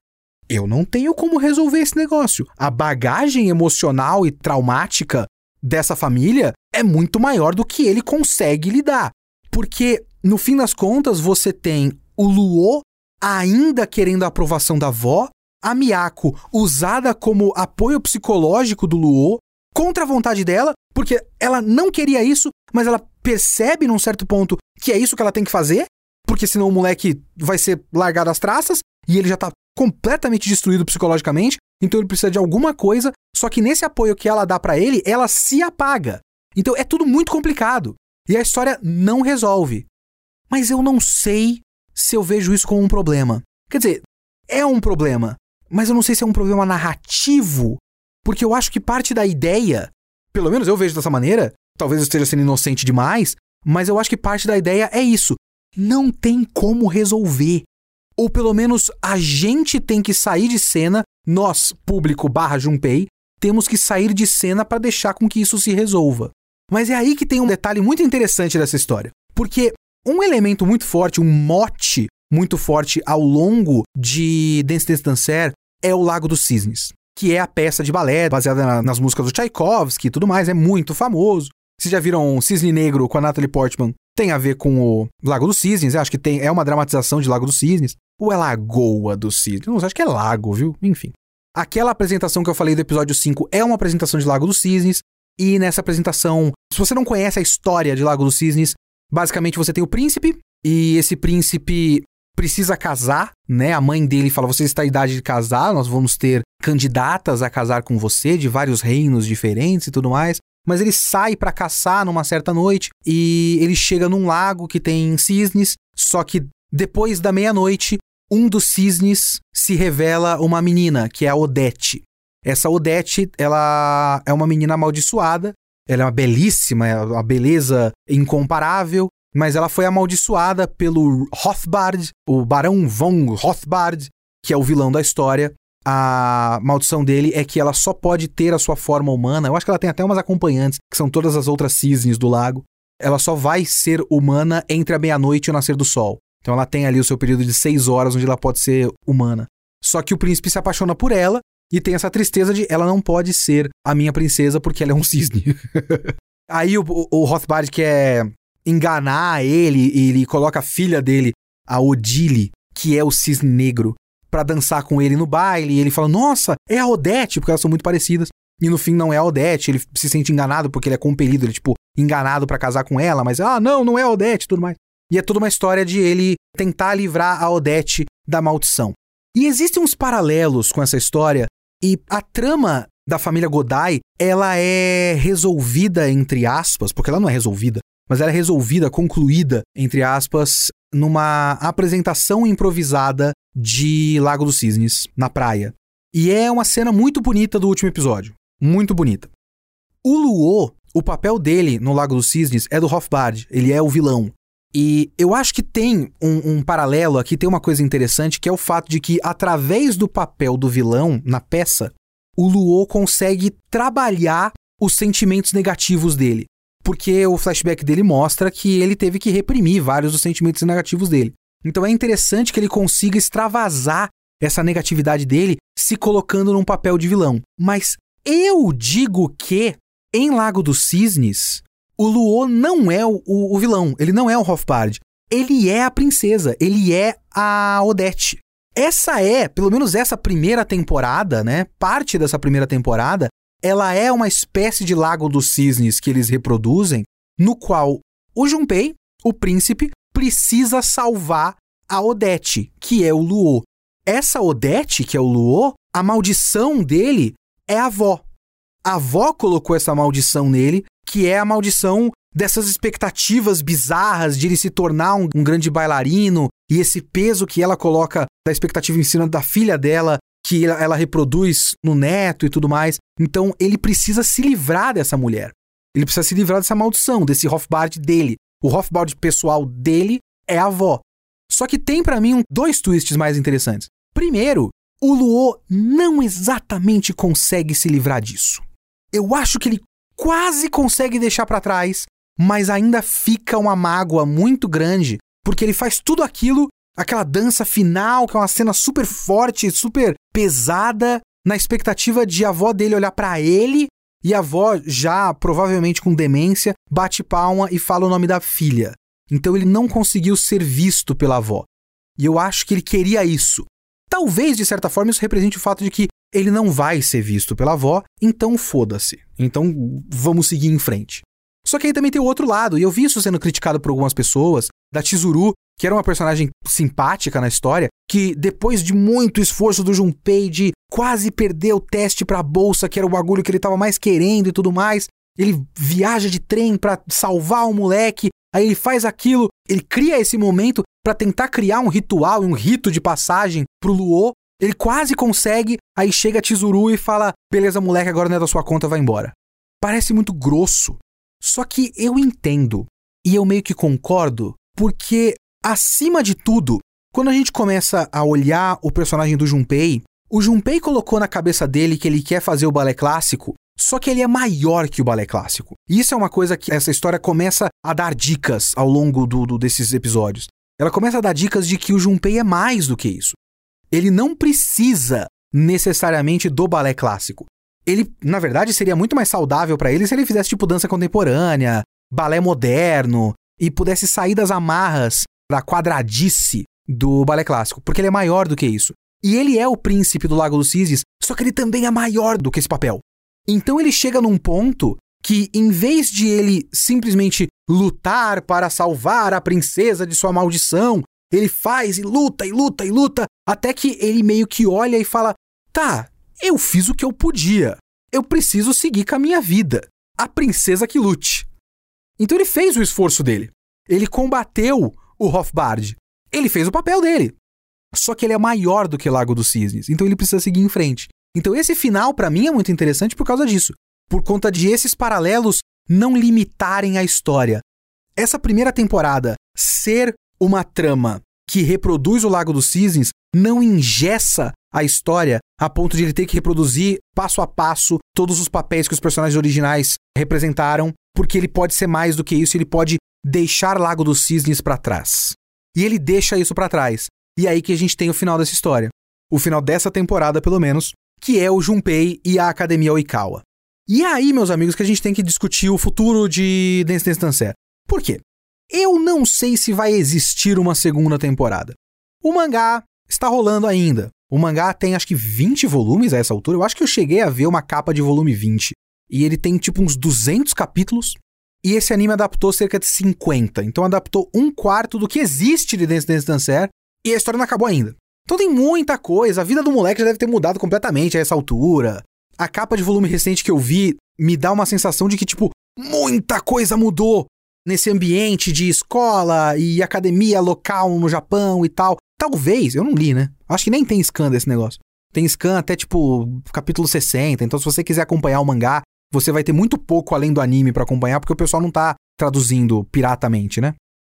eu não tenho como resolver esse negócio. A bagagem emocional e traumática dessa família é muito maior do que ele consegue lidar. Porque, no fim das contas, você tem o Luo ainda querendo a aprovação da avó, a Miyako usada como apoio psicológico do Luo, contra a vontade dela, porque ela não queria isso, mas ela percebe num certo ponto que é isso que ela tem que fazer, porque senão o moleque vai ser largado às traças e ele já tá completamente destruído psicologicamente, então ele precisa de alguma coisa, só que nesse apoio que ela dá para ele, ela se apaga. Então é tudo muito complicado e a história não resolve. Mas eu não sei se eu vejo isso como um problema. Quer dizer, é um problema, mas eu não sei se é um problema narrativo, porque eu acho que parte da ideia, pelo menos eu vejo dessa maneira, talvez eu esteja sendo inocente demais, mas eu acho que parte da ideia é isso. Não tem como resolver. Ou pelo menos a gente tem que sair de cena, nós, público barra Junpei, temos que sair de cena para deixar com que isso se resolva. Mas é aí que tem um detalhe muito interessante dessa história. Porque um elemento muito forte, um mote muito forte ao longo de Dance Dance Dancer é o Lago dos Cisnes, que é a peça de balé baseada nas músicas do Tchaikovsky e tudo mais, é muito famoso. Vocês já viram Cisne Negro com a Natalie Portman? Tem a ver com o Lago dos Cisnes, acho que tem, é uma dramatização de Lago dos Cisnes. Ou é Lagoa dos Cisnes? Não, acho que é Lago, viu? Enfim. Aquela apresentação que eu falei do episódio 5 é uma apresentação de Lago dos Cisnes. E nessa apresentação, se você não conhece a história de Lago dos Cisnes, basicamente você tem o príncipe, e esse príncipe precisa casar, né? A mãe dele fala: Você está em idade de casar, nós vamos ter candidatas a casar com você de vários reinos diferentes e tudo mais mas ele sai para caçar numa certa noite e ele chega num lago que tem cisnes, só que depois da meia-noite um dos cisnes se revela uma menina, que é a Odete. Essa Odete, ela é uma menina amaldiçoada, ela é uma belíssima, é uma beleza incomparável, mas ela foi amaldiçoada pelo Rothbard, o Barão von Rothbard, que é o vilão da história. A maldição dele é que ela só pode ter a sua forma humana. Eu acho que ela tem até umas acompanhantes, que são todas as outras cisnes do lago. Ela só vai ser humana entre a meia-noite e o nascer do sol. Então ela tem ali o seu período de seis horas onde ela pode ser humana. Só que o príncipe se apaixona por ela e tem essa tristeza de ela não pode ser a minha princesa porque ela é um cisne. Aí o, o, Rothbard quer enganar ele e ele coloca a filha dele, a Odile, que é o cisne negro, para dançar com ele no baile. E ele fala: Nossa, é a Odete, porque elas são muito parecidas. E no fim não é a Odete, ele se sente enganado porque ele é compelido, ele, tipo, enganado para casar com ela, mas, ah, não, não é a Odete tudo mais. E é toda uma história de ele tentar livrar a Odete da maldição. E existem uns paralelos com essa história, e a trama da família Godai, ela é resolvida, entre aspas, porque ela não é resolvida, mas ela é resolvida, concluída, entre aspas, numa apresentação improvisada de Lago dos Cisnes, na praia. E é uma cena muito bonita do último episódio. Muito bonita. O Luo, o papel dele no Lago dos Cisnes é do Hofbard, ele é o vilão. E eu acho que tem um, um, paralelo aqui, tem uma coisa interessante, que é o fato de que, através do papel do vilão na peça, o Luo consegue trabalhar os sentimentos negativos dele porque o flashback dele mostra que ele teve que reprimir vários dos sentimentos negativos dele. Então é interessante que ele consiga extravasar essa negatividade dele se colocando num papel de vilão. Mas eu digo que em Lago dos Cisnes, o Luo não é o, o, o vilão, ele não é o Hofbard. Ele é a princesa, ele é a Odete. Essa é, pelo menos essa primeira temporada, né? Parte dessa primeira temporada ela é uma espécie de lago dos cisnes que eles reproduzem, no qual o Junpei, o príncipe, precisa salvar a Odete, que é o Luo. Essa Odete, que é o Luo, a maldição dele é a avó. A avó colocou essa maldição nele, que é a maldição dessas expectativas bizarras de ele se tornar um, um grande bailarino e esse peso que ela coloca da expectativa em cima da filha dela que ela, ela reproduz no neto e tudo mais. Então ele precisa se livrar dessa mulher. Ele precisa se livrar dessa maldição, desse Hofbard dele. O Hofbard pessoal dele é a avó. Só que tem para mim dois twists mais interessantes. Primeiro, o Luo não exatamente consegue se livrar disso. Eu acho que ele quase consegue deixar para trás, mas ainda fica uma mágoa muito grande, porque ele faz tudo aquilo aquela dança final, que é uma cena super forte, super pesada, na expectativa de a avó dele olhar para ele e a avó, já provavelmente com demência, bate palma e fala o nome da filha. Então ele não conseguiu ser visto pela avó. E eu acho que ele queria isso. Talvez, de certa forma, isso represente o fato de que ele não vai ser visto pela avó, então foda-se. Então vamos seguir em frente. Só que aí também tem o outro lado, e eu vi isso sendo criticado por algumas pessoas, da Chizuru, que era uma personagem simpática na história, que depois de muito esforço do Junpei de quase perder o teste pra bolsa, que era o bagulho que ele tava mais querendo e tudo mais, ele viaja de trem para salvar o moleque, aí ele faz aquilo, ele cria esse momento para tentar criar um ritual um rito de passagem pro Luo. Ele quase consegue, aí chega a Chizuru e fala: "Beleza, moleque, agora não é da sua conta, vai embora". Parece muito grosso, só que eu entendo e eu meio que concordo, porque acima de tudo, quando a gente começa a olhar o personagem do Junpei, o Junpei colocou na cabeça dele que ele quer fazer o balé clássico, só que ele é maior que o balé clássico. E isso é uma coisa que essa história começa a dar dicas ao longo do, do, desses episódios. Ela começa a dar dicas de que o Junpei é mais do que isso. Ele não precisa necessariamente do balé clássico ele, na verdade, seria muito mais saudável para ele se ele fizesse tipo dança contemporânea, balé moderno e pudesse sair das amarras da quadradice do balé clássico, porque ele é maior do que isso. E ele é o príncipe do Lago dos Cisnes, só que ele também é maior do que esse papel. Então ele chega num ponto que, em vez de ele simplesmente lutar para salvar a princesa de sua maldição, ele faz e luta e luta e luta, até que ele meio que olha e fala: tá, eu fiz o que eu podia. Eu preciso seguir com a minha vida. A princesa que lute. Então ele fez o esforço dele. Ele combateu o Hofbard. Ele fez o papel dele. só que ele é maior do que Lago dos Cisnes, então ele precisa seguir em frente. Então esse final para mim é muito interessante por causa disso, por conta de esses paralelos não limitarem a história. Essa primeira temporada ser uma trama que reproduz o Lago dos Cisnes não ingessa a história a ponto de ele ter que reproduzir passo a passo todos os papéis que os personagens originais representaram, porque ele pode ser mais do que isso, ele pode deixar Lago dos Cisnes para trás. E ele deixa isso para trás. E é aí que a gente tem o final dessa história. O final dessa temporada, pelo menos, que é o Junpei e a Academia Oikawa. E é aí, meus amigos, que a gente tem que discutir o futuro de Dance Dance Dancer. Por quê? Eu não sei se vai existir uma segunda temporada. O mangá está rolando ainda. O mangá tem acho que 20 volumes a essa altura. Eu acho que eu cheguei a ver uma capa de volume 20. E ele tem tipo uns 200 capítulos. E esse anime adaptou cerca de 50. Então adaptou um quarto do que existe de Dance Dance Dancer. E a história não acabou ainda. Então tem muita coisa. A vida do moleque já deve ter mudado completamente a essa altura. A capa de volume recente que eu vi me dá uma sensação de que, tipo, muita coisa mudou nesse ambiente de escola e academia local no Japão e tal. Talvez, eu não li, né? Acho que nem tem scan desse negócio. Tem scan até tipo capítulo 60. Então, se você quiser acompanhar o mangá, você vai ter muito pouco além do anime para acompanhar, porque o pessoal não tá traduzindo piratamente, né?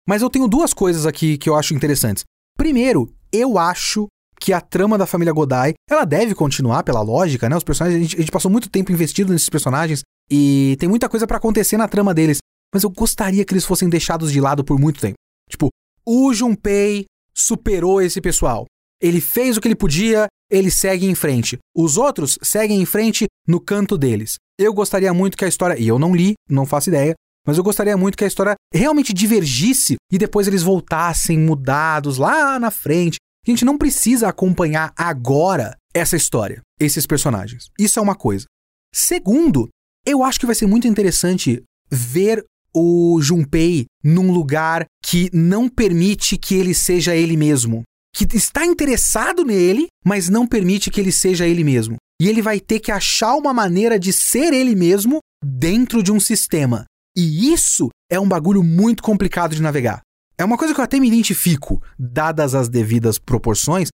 Mas eu tenho duas coisas aqui que eu acho interessantes. Primeiro, eu acho que a trama da família Godai, ela deve continuar pela lógica, né? Os personagens, a gente, a gente passou muito tempo investido nesses personagens e tem muita coisa para acontecer na trama deles mas eu gostaria que eles fossem deixados de lado por muito tempo. Tipo, o Junpei superou esse pessoal. Ele fez o que ele podia, ele segue em frente. Os outros seguem em frente no canto deles. Eu gostaria muito que a história, e eu não li, não faço ideia, mas eu gostaria muito que a história realmente divergisse e depois eles voltassem mudados lá na frente. A gente não precisa acompanhar agora essa história, esses personagens. Isso é uma coisa. Segundo, eu acho que vai ser muito interessante ver o Junpei num lugar que não permite que ele seja ele mesmo. Que está interessado nele, mas não permite que ele seja ele mesmo. E ele vai ter que achar uma maneira de ser ele mesmo dentro de um sistema. E isso é um bagulho muito complicado de navegar. É uma coisa que eu até me identifico, dadas as devidas proporções,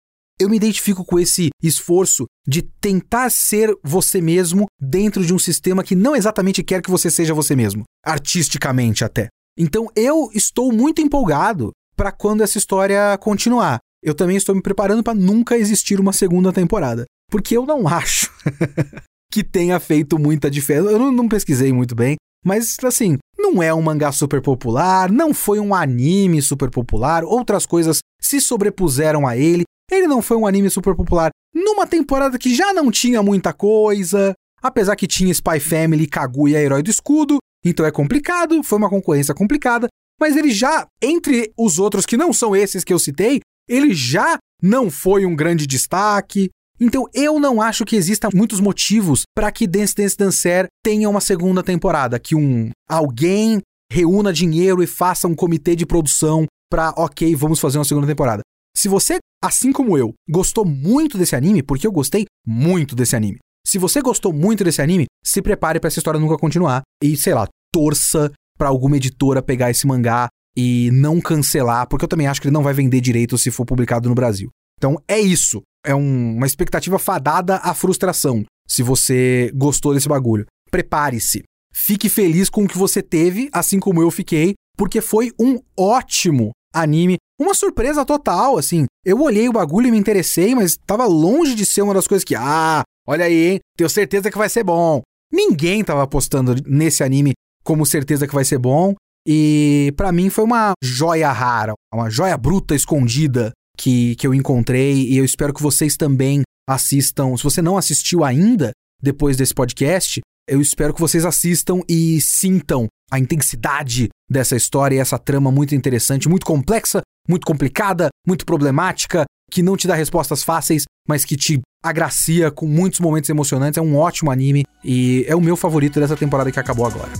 eu me identifico com esse esforço de tentar ser você mesmo dentro de um sistema que não exatamente quer que você seja você mesmo, artisticamente até. Então eu estou muito empolgado para quando essa história continuar. Eu também estou me preparando para nunca existir uma segunda temporada, porque eu não acho que tenha feito muita diferença. Eu não, não pesquisei muito bem, mas assim, não é um mangá super popular, não foi um anime super popular, outras coisas se sobrepuseram a ele. Ele não foi um anime super popular numa temporada que já não tinha muita coisa, apesar que tinha Spy Family, Kaguya, Herói do Escudo, então é complicado, foi uma concorrência complicada, mas ele já, entre os outros que não são esses que eu citei, ele já não foi um grande destaque. Então eu não acho que exista muitos motivos para que Dance Dance Dancer tenha uma segunda temporada, que um alguém reúna dinheiro e faça um comitê de produção para, OK, vamos fazer uma segunda temporada. Se você, assim como eu, gostou muito desse anime, porque eu gostei muito desse anime. Se você gostou muito desse anime, se prepare para essa história nunca continuar e, sei lá, torça para alguma editora pegar esse mangá e não cancelar, porque eu também acho que ele não vai vender direito se for publicado no Brasil. Então é isso. É um, uma expectativa fadada à frustração. Se você gostou desse bagulho, prepare-se. Fique feliz com o que você teve, assim como eu fiquei, porque foi um ótimo anime. Uma surpresa total, assim. Eu olhei o bagulho e me interessei, mas tava longe de ser uma das coisas que, ah, olha aí, hein, tenho certeza que vai ser bom. Ninguém tava apostando nesse anime como certeza que vai ser bom. E para mim foi uma joia rara, uma joia bruta escondida que, que eu encontrei. E eu espero que vocês também assistam. Se você não assistiu ainda, depois desse podcast, eu espero que vocês assistam e sintam a intensidade dessa história e essa trama muito interessante, muito complexa, muito complicada, muito problemática, que não te dá respostas fáceis, mas que te agracia com muitos momentos emocionantes. É um ótimo anime e é o meu favorito dessa temporada que acabou agora.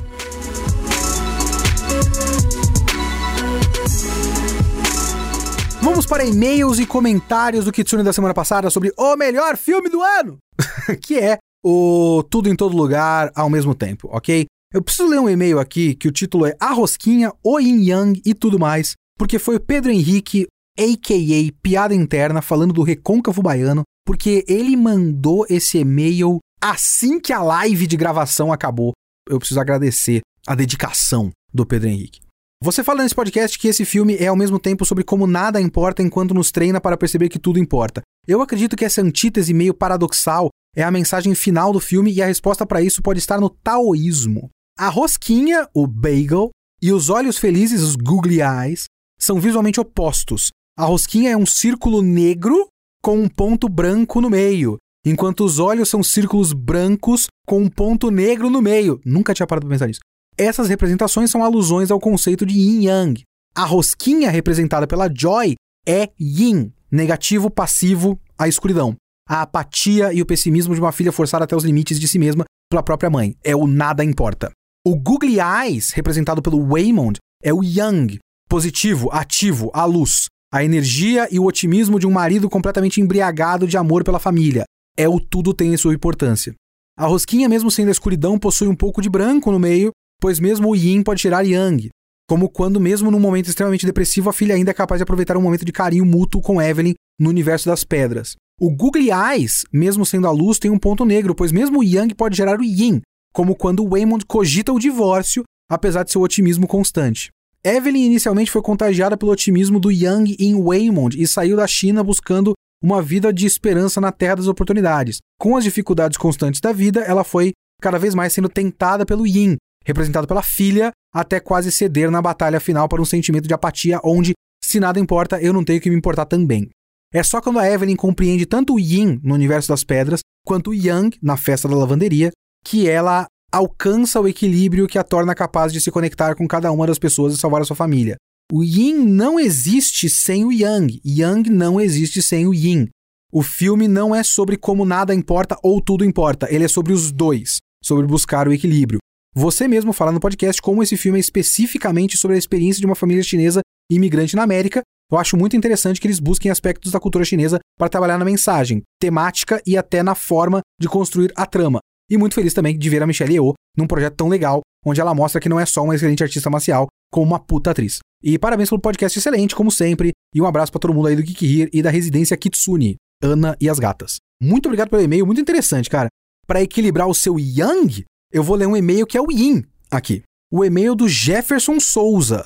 Vamos para e-mails e comentários do Kitsune da semana passada sobre o melhor filme do ano, que é o Tudo em Todo Lugar ao mesmo tempo, ok? Eu preciso ler um e-mail aqui que o título é A Rosquinha, O Yin Yang e tudo mais, porque foi o Pedro Henrique, a.k.a. piada interna, falando do recôncavo baiano, porque ele mandou esse e-mail assim que a live de gravação acabou. Eu preciso agradecer a dedicação do Pedro Henrique. Você fala nesse podcast que esse filme é ao mesmo tempo sobre como nada importa enquanto nos treina para perceber que tudo importa. Eu acredito que essa antítese meio paradoxal é a mensagem final do filme e a resposta para isso pode estar no taoísmo. A rosquinha, o bagel, e os olhos felizes, os googly eyes, são visualmente opostos. A rosquinha é um círculo negro com um ponto branco no meio, enquanto os olhos são círculos brancos com um ponto negro no meio. Nunca tinha parado para pensar nisso. Essas representações são alusões ao conceito de yin yang. A rosquinha representada pela Joy é yin, negativo, passivo, a escuridão. A apatia e o pessimismo de uma filha forçada até os limites de si mesma pela própria mãe. É o nada importa. O Googly Eyes, representado pelo Waymond, é o yang, positivo, ativo, a luz. A energia e o otimismo de um marido completamente embriagado de amor pela família. É o tudo tem sua importância. A rosquinha, mesmo sendo a escuridão, possui um pouco de branco no meio, pois mesmo o yin pode tirar yang. Como quando, mesmo num momento extremamente depressivo, a filha ainda é capaz de aproveitar um momento de carinho mútuo com Evelyn no universo das pedras. O Googly Eyes, mesmo sendo a luz, tem um ponto negro, pois mesmo o yang pode gerar o yin, como quando Waymond cogita o divórcio, apesar de seu otimismo constante. Evelyn inicialmente foi contagiada pelo otimismo do Yang em Waymond e saiu da China buscando uma vida de esperança na terra das oportunidades. Com as dificuldades constantes da vida, ela foi cada vez mais sendo tentada pelo Yin, representado pela filha, até quase ceder na batalha final para um sentimento de apatia onde, se nada importa, eu não tenho que me importar também. É só quando a Evelyn compreende tanto o Yin no universo das pedras, quanto o Yang na festa da lavanderia, que ela alcança o equilíbrio que a torna capaz de se conectar com cada uma das pessoas e salvar a sua família. O Yin não existe sem o Yang, Yang não existe sem o Yin. O filme não é sobre como nada importa ou tudo importa, ele é sobre os dois, sobre buscar o equilíbrio. Você mesmo fala no podcast como esse filme é especificamente sobre a experiência de uma família chinesa imigrante na América. Eu acho muito interessante que eles busquem aspectos da cultura chinesa para trabalhar na mensagem, temática e até na forma de construir a trama. E muito feliz também de ver a Michelle Yeoh num projeto tão legal, onde ela mostra que não é só uma excelente artista marcial, como uma puta atriz. E parabéns pelo podcast excelente, como sempre, e um abraço para todo mundo aí do Here e da residência Kitsune, Ana e as gatas. Muito obrigado pelo e-mail, muito interessante, cara. Para equilibrar o seu Yang, eu vou ler um e-mail que é o Yin aqui. O e-mail do Jefferson Souza.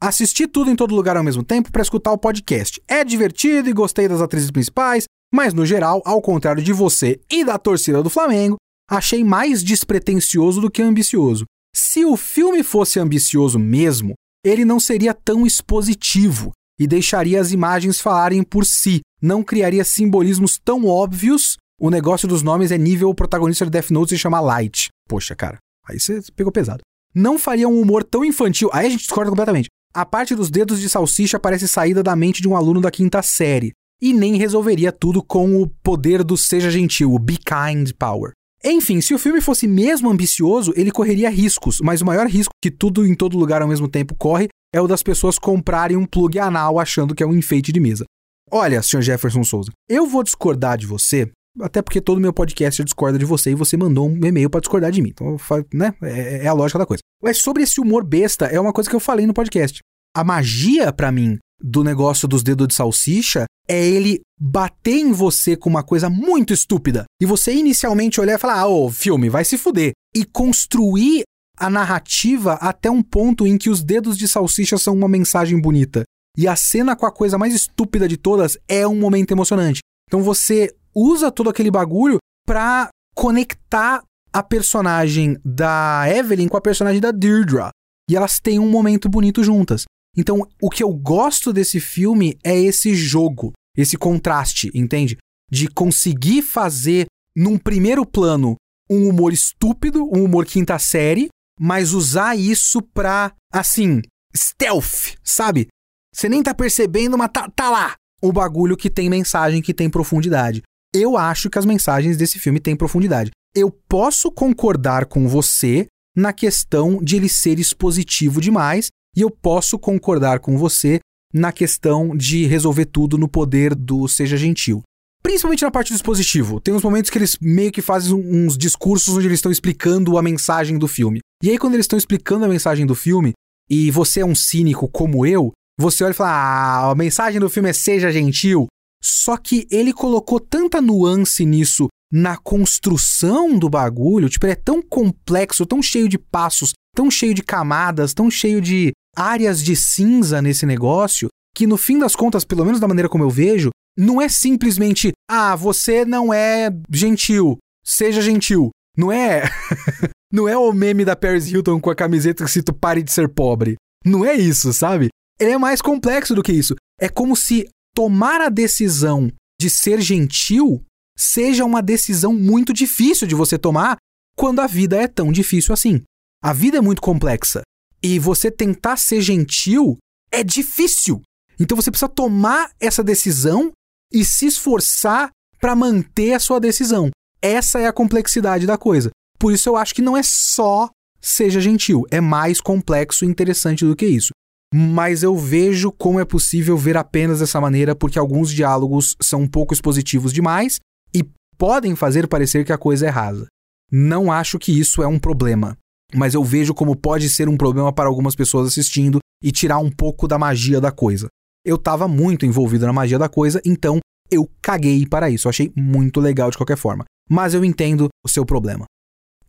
Assisti tudo em todo lugar ao mesmo tempo para escutar o podcast. É divertido e gostei das atrizes principais, mas no geral, ao contrário de você e da torcida do Flamengo, achei mais despretensioso do que ambicioso. Se o filme fosse ambicioso mesmo, ele não seria tão expositivo e deixaria as imagens falarem por si, não criaria simbolismos tão óbvios. O negócio dos nomes é nível o protagonista de Death Note se chama Light. Poxa, cara, aí você pegou pesado. Não faria um humor tão infantil. Aí a gente discorda completamente. A parte dos dedos de salsicha parece saída da mente de um aluno da quinta série. E nem resolveria tudo com o poder do seja gentil, o be kind power. Enfim, se o filme fosse mesmo ambicioso, ele correria riscos, mas o maior risco que tudo em todo lugar ao mesmo tempo corre é o das pessoas comprarem um plug anal achando que é um enfeite de mesa. Olha, Sr. Jefferson Souza, eu vou discordar de você, até porque todo meu podcast discorda de você e você mandou um e-mail para discordar de mim. Então, né, é, é a lógica da coisa. Mas sobre esse humor besta, é uma coisa que eu falei no podcast. A magia, para mim, do negócio dos dedos de salsicha é ele bater em você com uma coisa muito estúpida e você inicialmente olhar e falar: ah, ô, filme, vai se fuder. E construir a narrativa até um ponto em que os dedos de salsicha são uma mensagem bonita. E a cena com a coisa mais estúpida de todas é um momento emocionante. Então você usa todo aquele bagulho pra conectar a personagem da Evelyn com a personagem da Deirdre. E elas têm um momento bonito juntas. Então, o que eu gosto desse filme é esse jogo, esse contraste, entende? De conseguir fazer, num primeiro plano, um humor estúpido, um humor quinta série, mas usar isso pra, assim, stealth, sabe? Você nem tá percebendo, mas tá, tá lá o bagulho que tem mensagem, que tem profundidade. Eu acho que as mensagens desse filme têm profundidade. Eu posso concordar com você na questão de ele ser expositivo demais e eu posso concordar com você na questão de resolver tudo no poder do seja gentil. Principalmente na parte do dispositivo. Tem uns momentos que eles meio que fazem uns discursos onde eles estão explicando a mensagem do filme. E aí, quando eles estão explicando a mensagem do filme, e você é um cínico como eu, você olha e fala: ah, a mensagem do filme é seja gentil. Só que ele colocou tanta nuance nisso na construção do bagulho, tipo, ele é tão complexo, tão cheio de passos, tão cheio de camadas, tão cheio de áreas de cinza nesse negócio, que no fim das contas, pelo menos da maneira como eu vejo, não é simplesmente, ah, você não é gentil, seja gentil. Não é. não é o meme da Paris Hilton com a camiseta que cita pare de ser pobre. Não é isso, sabe? Ele é mais complexo do que isso. É como se tomar a decisão de ser gentil seja uma decisão muito difícil de você tomar quando a vida é tão difícil assim. A vida é muito complexa e você tentar ser gentil é difícil. Então você precisa tomar essa decisão e se esforçar para manter a sua decisão. Essa é a complexidade da coisa. Por isso eu acho que não é só seja gentil, é mais complexo e interessante do que isso. Mas eu vejo como é possível ver apenas dessa maneira porque alguns diálogos são um pouco expositivos demais e podem fazer parecer que a coisa é rasa. Não acho que isso é um problema, mas eu vejo como pode ser um problema para algumas pessoas assistindo e tirar um pouco da magia da coisa. Eu estava muito envolvido na magia da coisa, então eu caguei para isso. Eu achei muito legal de qualquer forma. Mas eu entendo o seu problema.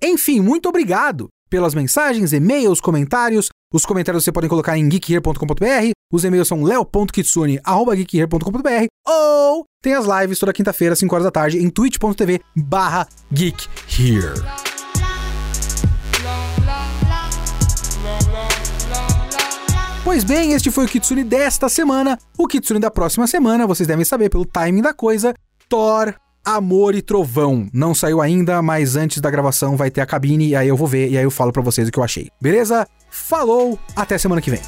Enfim, muito obrigado pelas mensagens, e-mails, comentários. Os comentários você pode colocar em geekhere.com.br. Os e-mails são leo.kitsune.geekhere.com.br ou tem as lives toda quinta-feira, 5 horas da tarde, em twitch.tv barra geekhere. Pois bem, este foi o Kitsune desta semana. O Kitsune da próxima semana, vocês devem saber pelo timing da coisa, Thor Amor e Trovão. Não saiu ainda, mas antes da gravação vai ter a cabine e aí eu vou ver e aí eu falo para vocês o que eu achei. Beleza? Falou, até semana que vem.